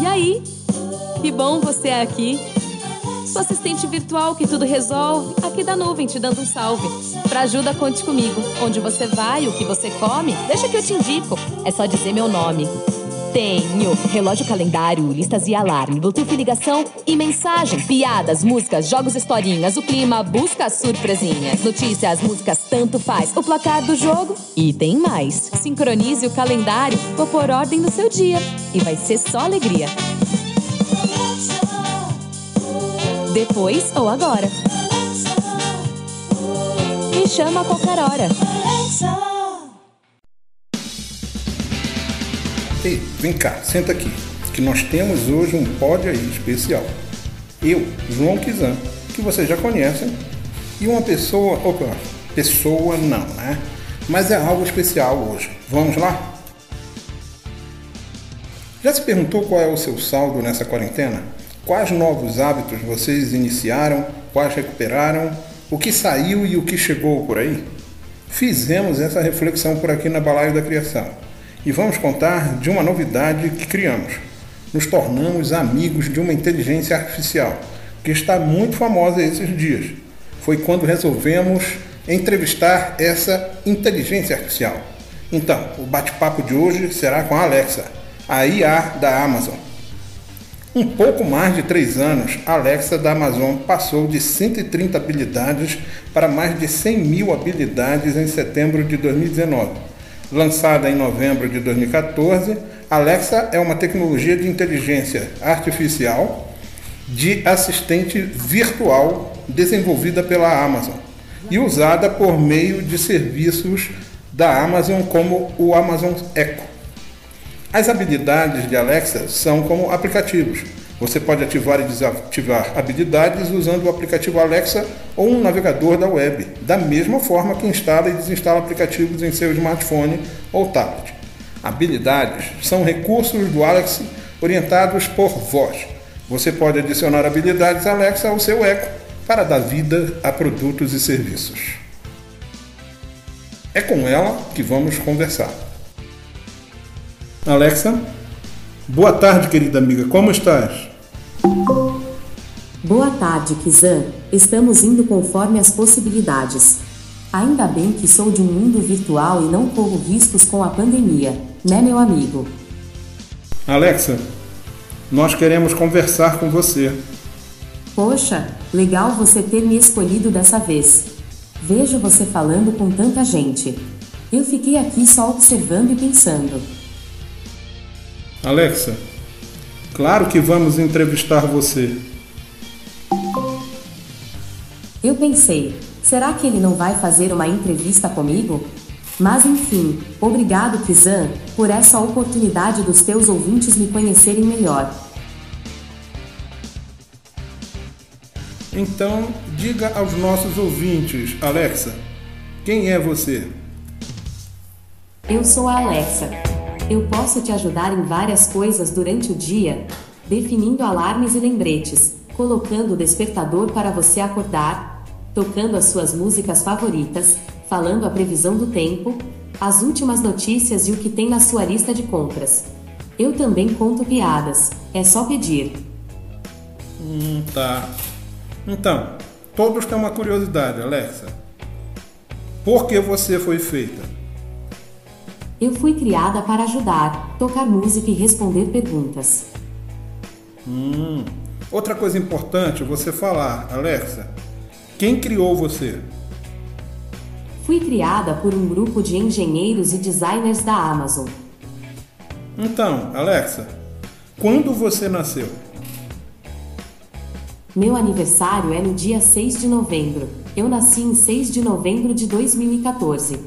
E aí? Que bom você é aqui. Sua assistente virtual que tudo resolve, aqui da nuvem te dando um salve. Pra ajuda, conte comigo. Onde você vai, o que você come, deixa que eu te indico. É só dizer meu nome. Tenho relógio, calendário, listas e alarme, Bluetooth ligação e mensagem, piadas, músicas, jogos, historinhas, o clima, busca surpresinhas, notícias, músicas, tanto faz, o placar do jogo e tem mais. Sincronize o calendário, vou por ordem no seu dia e vai ser só alegria. Depois ou agora. Me chama a qualquer hora. Ei, vem cá, senta aqui, que nós temos hoje um pódio aí especial. Eu, João Kizan, que vocês já conhecem, e uma pessoa, opa, pessoa não, né? Mas é algo especial hoje. Vamos lá? Já se perguntou qual é o seu saldo nessa quarentena? Quais novos hábitos vocês iniciaram? Quais recuperaram? O que saiu e o que chegou por aí? Fizemos essa reflexão por aqui na Balaio da Criação e vamos contar de uma novidade que criamos. Nos tornamos amigos de uma inteligência artificial que está muito famosa esses dias. Foi quando resolvemos entrevistar essa inteligência artificial. Então, o bate-papo de hoje será com a Alexa, a IA da Amazon. Um pouco mais de três anos, a Alexa da Amazon passou de 130 habilidades para mais de 100 mil habilidades em setembro de 2019 Lançada em novembro de 2014, Alexa é uma tecnologia de inteligência artificial de assistente virtual desenvolvida pela Amazon e usada por meio de serviços da Amazon como o Amazon Echo. As habilidades de Alexa são como aplicativos você pode ativar e desativar habilidades usando o aplicativo Alexa ou um navegador da web, da mesma forma que instala e desinstala aplicativos em seu smartphone ou tablet. Habilidades são recursos do Alexa orientados por voz. Você pode adicionar habilidades Alexa ao seu Echo para dar vida a produtos e serviços. É com ela que vamos conversar. Alexa, Boa tarde, querida amiga. Como estás? Boa tarde, Kizan. Estamos indo conforme as possibilidades. Ainda bem que sou de um mundo virtual e não corro riscos com a pandemia, né, meu amigo? Alexa, nós queremos conversar com você. Poxa, legal você ter me escolhido dessa vez. Vejo você falando com tanta gente. Eu fiquei aqui só observando e pensando. Alexa, claro que vamos entrevistar você. Eu pensei, será que ele não vai fazer uma entrevista comigo? Mas enfim, obrigado Kizan, por essa oportunidade dos teus ouvintes me conhecerem melhor. Então, diga aos nossos ouvintes, Alexa, quem é você? Eu sou a Alexa eu posso te ajudar em várias coisas durante o dia, definindo alarmes e lembretes, colocando o despertador para você acordar, tocando as suas músicas favoritas, falando a previsão do tempo, as últimas notícias e o que tem na sua lista de compras. Eu também conto piadas, é só pedir. Hum, tá. Então, todos têm uma curiosidade, Alexa. Por que você foi feita? Eu fui criada para ajudar, tocar música e responder perguntas. Hum. Outra coisa importante você falar, Alexa. Quem criou você? Fui criada por um grupo de engenheiros e designers da Amazon. Então, Alexa, quando você nasceu? Meu aniversário é no dia 6 de novembro. Eu nasci em 6 de novembro de 2014.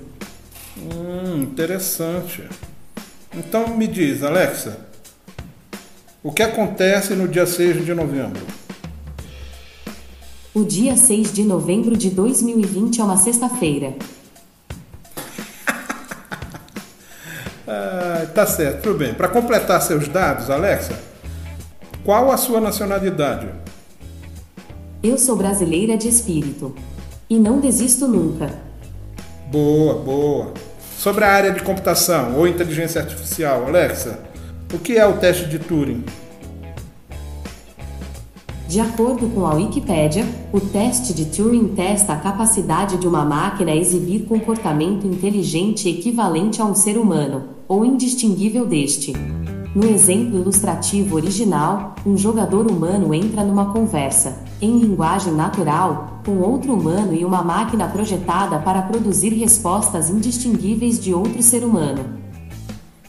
Hum, interessante. Então me diz, Alexa, o que acontece no dia 6 de novembro? O dia 6 de novembro de 2020 é uma sexta-feira. ah, tá certo, tudo bem. Para completar seus dados, Alexa, qual a sua nacionalidade? Eu sou brasileira de espírito. E não desisto nunca. Boa, boa. Sobre a área de computação ou inteligência artificial, Alexa, O que é o teste de Turing? De acordo com a Wikipédia, o teste de Turing testa a capacidade de uma máquina a exibir comportamento inteligente equivalente a um ser humano, ou indistinguível deste. No exemplo ilustrativo original, um jogador humano entra numa conversa, em linguagem natural, com outro humano e uma máquina projetada para produzir respostas indistinguíveis de outro ser humano.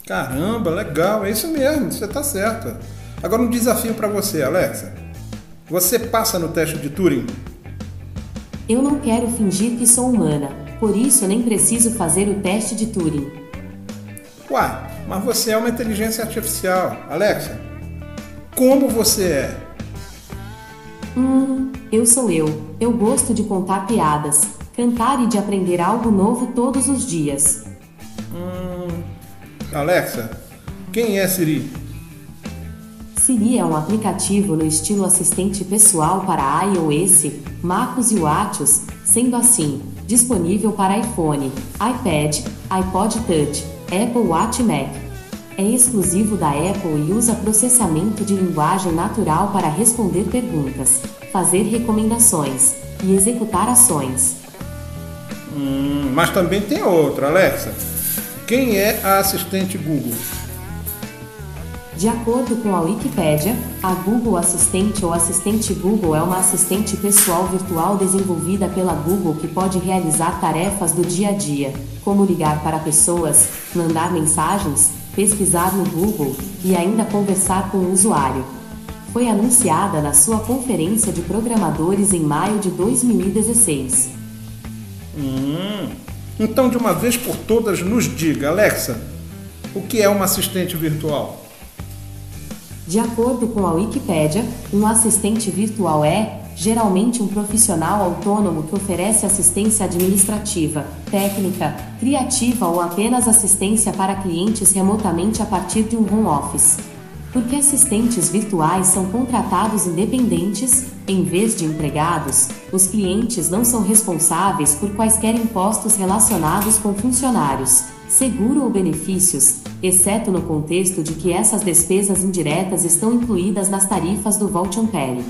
Caramba, legal, é isso mesmo, você está certo. Agora um desafio para você, Alexa. Você passa no teste de Turing? Eu não quero fingir que sou humana, por isso nem preciso fazer o teste de Turing. Uai, mas você é uma inteligência artificial. Alexa, como você é? Hum, eu sou eu. Eu gosto de contar piadas, cantar e de aprender algo novo todos os dias. Hum, Alexa, quem é Siri? Siri é um aplicativo no estilo assistente pessoal para iOS, MacOS e WatchOS, sendo assim, disponível para iPhone, iPad, iPod Touch, Apple Watch Mac. É exclusivo da Apple e usa processamento de linguagem natural para responder perguntas, fazer recomendações e executar ações. Hum, mas também tem outra, Alexa. Quem é a assistente Google? De acordo com a Wikipédia, a Google Assistente ou Assistente Google é uma assistente pessoal virtual desenvolvida pela Google que pode realizar tarefas do dia a dia, como ligar para pessoas, mandar mensagens, pesquisar no Google e ainda conversar com o usuário. Foi anunciada na sua conferência de programadores em maio de 2016. Hum, então, de uma vez por todas, nos diga, Alexa, o que é uma assistente virtual? De acordo com a Wikipédia, um assistente virtual é, geralmente, um profissional autônomo que oferece assistência administrativa, técnica, criativa ou apenas assistência para clientes remotamente a partir de um home office. Porque assistentes virtuais são contratados independentes, em vez de empregados, os clientes não são responsáveis por quaisquer impostos relacionados com funcionários, seguro ou benefícios, exceto no contexto de que essas despesas indiretas estão incluídas nas tarifas do Volt Ampere.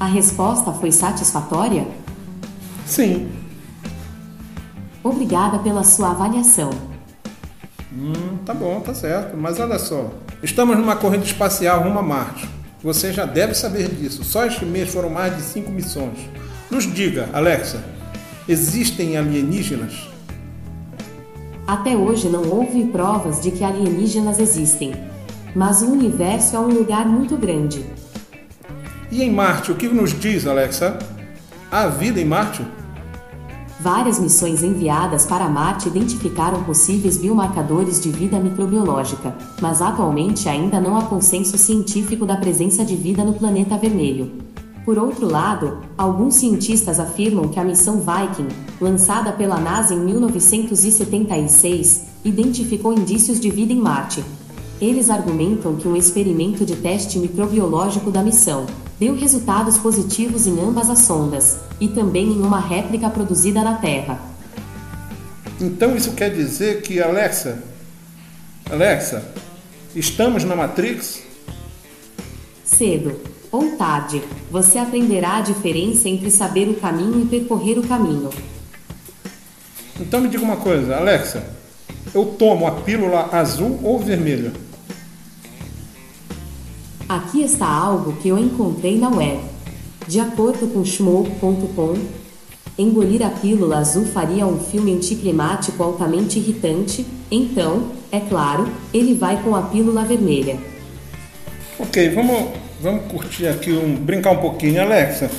A resposta foi satisfatória? Sim. Obrigada pela sua avaliação. Hum, tá bom, tá certo. Mas olha só, estamos numa corrida espacial rumo a Marte. Você já deve saber disso. Só este mês foram mais de cinco missões. Nos diga, Alexa, existem alienígenas? Até hoje não houve provas de que alienígenas existem. Mas o universo é um lugar muito grande. E em Marte, o que nos diz, Alexa? Há vida em Marte? Várias missões enviadas para Marte identificaram possíveis biomarcadores de vida microbiológica, mas atualmente ainda não há consenso científico da presença de vida no planeta vermelho. Por outro lado, alguns cientistas afirmam que a missão Viking, lançada pela NASA em 1976, identificou indícios de vida em Marte. Eles argumentam que um experimento de teste microbiológico da missão deu resultados positivos em ambas as sondas, e também em uma réplica produzida na Terra. Então isso quer dizer que, Alexa, Alexa, estamos na Matrix? Cedo ou tarde, você aprenderá a diferença entre saber o caminho e percorrer o caminho. Então me diga uma coisa, Alexa, eu tomo a pílula azul ou vermelha? Aqui está algo que eu encontrei na web. De acordo com Schmoke.com, engolir a pílula azul faria um filme anticlimático altamente irritante, então, é claro, ele vai com a pílula vermelha. Ok, vamos, vamos curtir aqui, um, brincar um pouquinho. Alexa,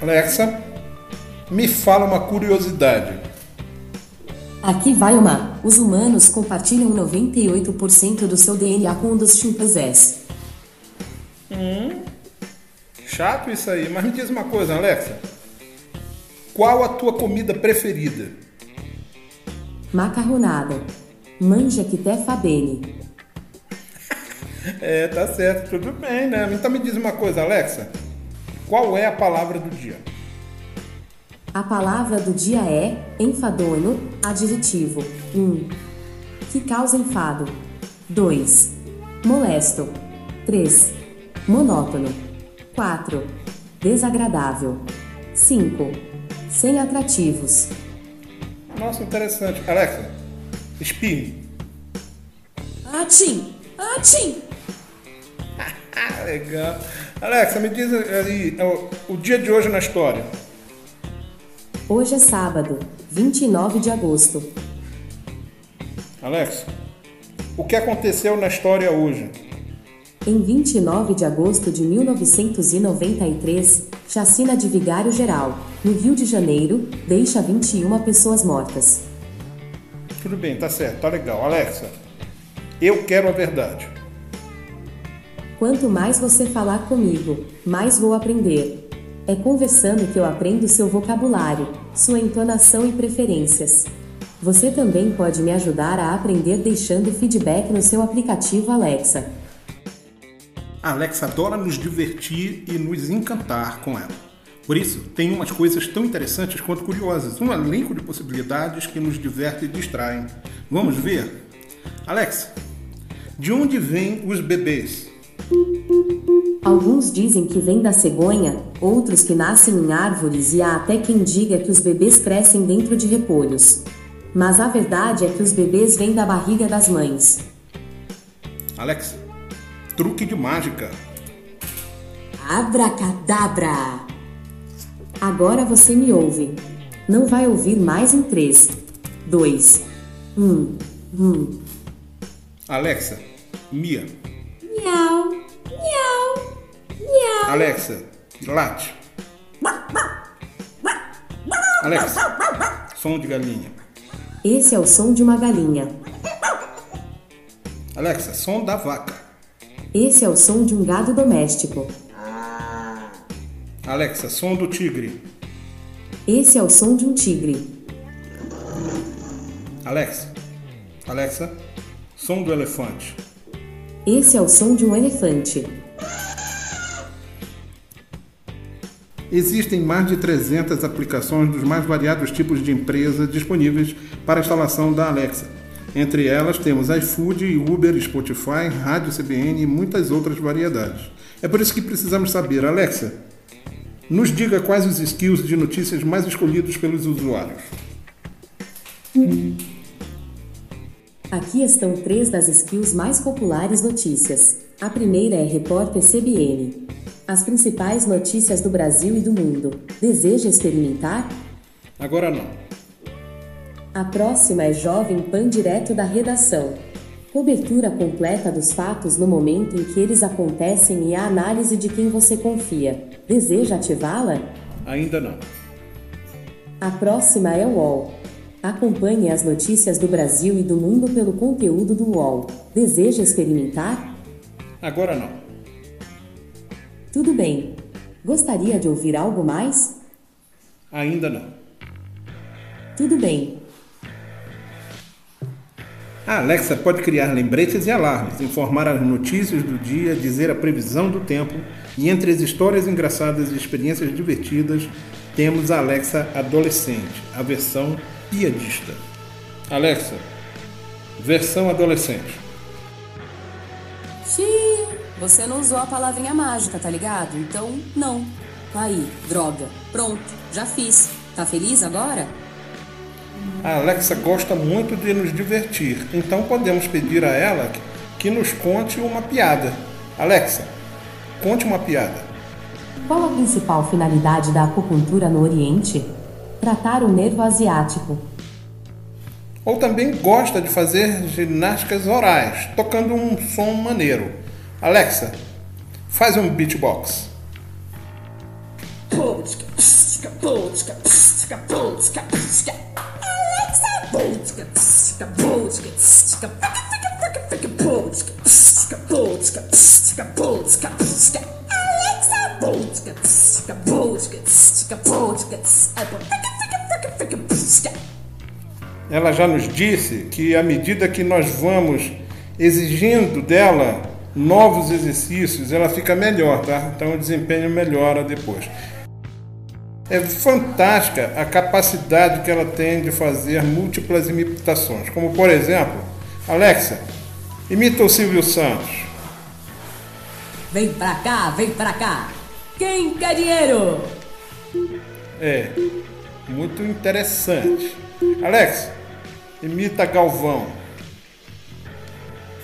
Alexa, me fala uma curiosidade. Aqui vai uma. Os humanos compartilham 98% do seu DNA com o dos chimpanzés. Hum, chato isso aí, mas me diz uma coisa, Alexa. Qual a tua comida preferida? Macarronada. Manja que te fa bene. É, tá certo, tudo bem, né? Então me diz uma coisa, Alexa. Qual é a palavra do dia? A palavra do dia é enfadono, adjetivo. 1. Um, que causa enfado. 2. Molesto. 3. Monótono. 4. Desagradável. 5. Sem atrativos. Nossa, interessante. Alexa, espirre. Atim! Atim! Ah, legal. Alexa, me diz aí o, o dia de hoje na história. Hoje é sábado, 29 de agosto. Alexa, o que aconteceu na história hoje? Em 29 de agosto de 1993, chacina de Vigário Geral, no Rio de Janeiro, deixa 21 pessoas mortas. Tudo bem, tá certo, tá legal. Alexa, eu quero a verdade. Quanto mais você falar comigo, mais vou aprender. É conversando que eu aprendo seu vocabulário, sua entonação e preferências. Você também pode me ajudar a aprender deixando feedback no seu aplicativo Alexa. A Alexa adora nos divertir e nos encantar com ela. Por isso, tem umas coisas tão interessantes quanto curiosas, um elenco de possibilidades que nos diverte e distraem. Vamos ver? Alexa, de onde vêm os bebês? Alguns dizem que vem da cegonha, outros que nascem em árvores e há até quem diga que os bebês crescem dentro de repolhos. Mas a verdade é que os bebês vêm da barriga das mães. Alexa, truque de mágica. Abracadabra! Agora você me ouve. Não vai ouvir mais em 3, 2, 1, 1. Alexa, Mia. Miau! Alexa, late. Alexa, som de galinha. Esse é o som de uma galinha. Alexa, som da vaca. Esse é o som de um gado doméstico. Alexa, som do tigre. Esse é o som de um tigre. Alexa, Alexa, som do elefante. Esse é o som de um elefante. Existem mais de 300 aplicações dos mais variados tipos de empresa disponíveis para a instalação da Alexa. Entre elas temos iFood, Uber, Spotify, Rádio CBN e muitas outras variedades. É por isso que precisamos saber, Alexa, nos diga quais os skills de notícias mais escolhidos pelos usuários. Aqui estão três das skills mais populares notícias. A primeira é Repórter CBN. As principais notícias do Brasil e do mundo. Deseja experimentar? Agora não. A próxima é Jovem Pan direto da redação. Cobertura completa dos fatos no momento em que eles acontecem e a análise de quem você confia. Deseja ativá-la? Ainda não. A próxima é o UOL. Acompanhe as notícias do Brasil e do mundo pelo conteúdo do UOL. Deseja experimentar? Agora não. Tudo bem. Gostaria de ouvir algo mais? Ainda não. Tudo bem. A Alexa pode criar lembretes e alarmes, informar as notícias do dia, dizer a previsão do tempo e entre as histórias engraçadas e experiências divertidas, temos a Alexa Adolescente, a versão piadista. Alexa, versão adolescente. Você não usou a palavrinha mágica, tá ligado? Então, não. Aí, droga. Pronto, já fiz. Tá feliz agora? A Alexa gosta muito de nos divertir, então podemos pedir a ela que nos conte uma piada. Alexa, conte uma piada. Qual a principal finalidade da acupuntura no Oriente? Tratar o nervo asiático. Ou também gosta de fazer ginásticas orais, tocando um som maneiro. Alexa, faz um beatbox. Ela já nos disse que à medida que nós vamos exigindo dela novos exercícios, ela fica melhor, tá? Então o desempenho melhora depois. É fantástica a capacidade que ela tem de fazer múltiplas imitações, como por exemplo, Alexa, imita o Silvio Santos. Vem pra cá, vem pra cá. Quem quer dinheiro? É, muito interessante. Alex, imita Galvão.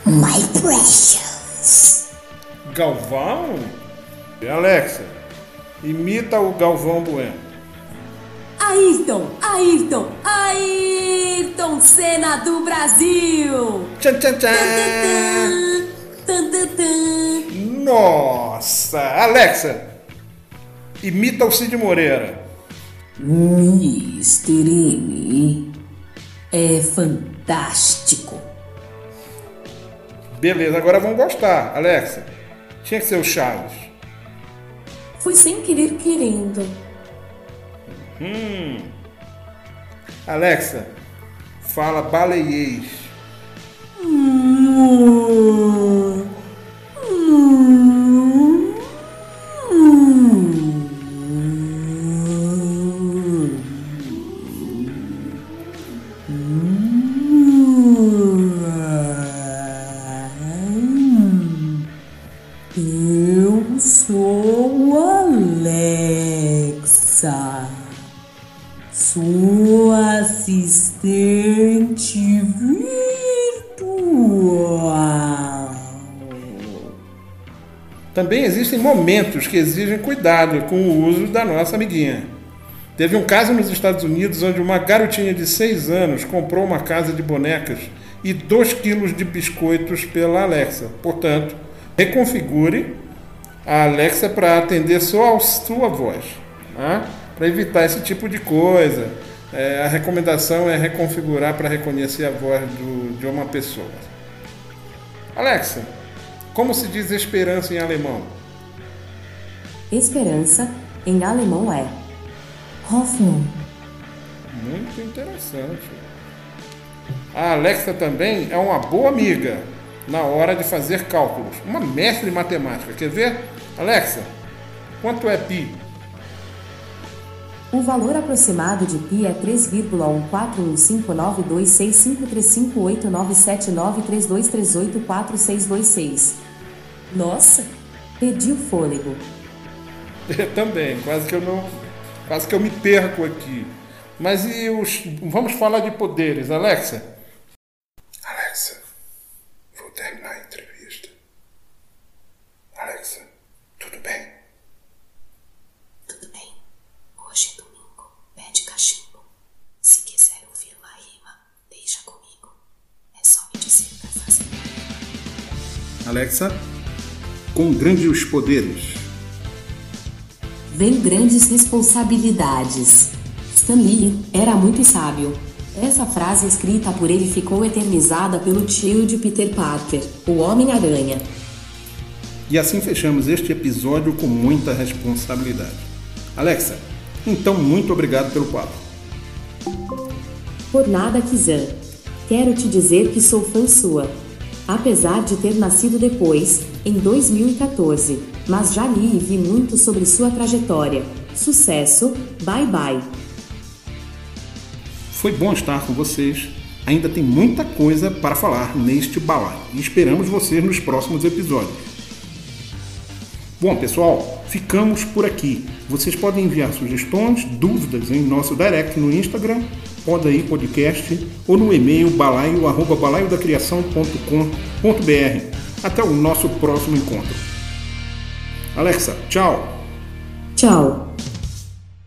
My precious. Galvão? Alexa, imita o Galvão Bueno. Ayrton, Ayrton, Ayrton Senna do Brasil. Tchan, tchan, tchan. Tan, tan, tan. Nossa! Alexa, imita o Cid Moreira. Mr. M é fantástico. Beleza, agora vão gostar. Alexa, tinha que ser o Chaves. Foi sem querer querendo. Alexa, fala baleiês. Eu Também existem momentos que exigem cuidado com o uso da nossa amiguinha. Teve um caso nos Estados Unidos onde uma garotinha de 6 anos comprou uma casa de bonecas e 2 quilos de biscoitos pela Alexa. Portanto, reconfigure a Alexa para atender só a sua voz, tá? para evitar esse tipo de coisa. É, a recomendação é reconfigurar para reconhecer a voz do- de uma pessoa. Alexa, como se diz esperança em alemão? Esperança, em alemão é Hoffnung. Muito interessante. A Alexa também é uma boa amiga na hora de fazer cálculos. Uma mestre em matemática. Quer ver? Alexa, quanto é pi? O valor aproximado de π é 3,14159265358979323846226. Nossa, perdi o fôlego. também, quase que eu não. Quase que eu me perco aqui. Mas e os. Vamos falar de poderes, Alexa? Alexa, vou terminar a entrevista. Alexa, tudo bem? Tudo bem. Hoje é domingo. Pede cachimbo. Se quiser ouvir uma rima, deixa comigo. É só me dizer pra fazer. Alexa, com grandes poderes. Vem grandes responsabilidades. Stan Lee era muito sábio. Essa frase escrita por ele ficou eternizada pelo tio de Peter Parker, o Homem-Aranha. E assim fechamos este episódio com muita responsabilidade. Alexa, então muito obrigado pelo papo. Por nada, Kizan. Quero te dizer que sou fã sua. Apesar de ter nascido depois, em 2014, mas já li e vi muito sobre sua trajetória. Sucesso, bye bye. Foi bom estar com vocês. Ainda tem muita coisa para falar neste balai e esperamos vocês nos próximos episódios. Bom, pessoal, ficamos por aqui. Vocês podem enviar sugestões, dúvidas em nosso direct no Instagram, pode aí podcast ou no e-mail balaio arroba. Até o nosso próximo encontro. Alexa, tchau. Tchau.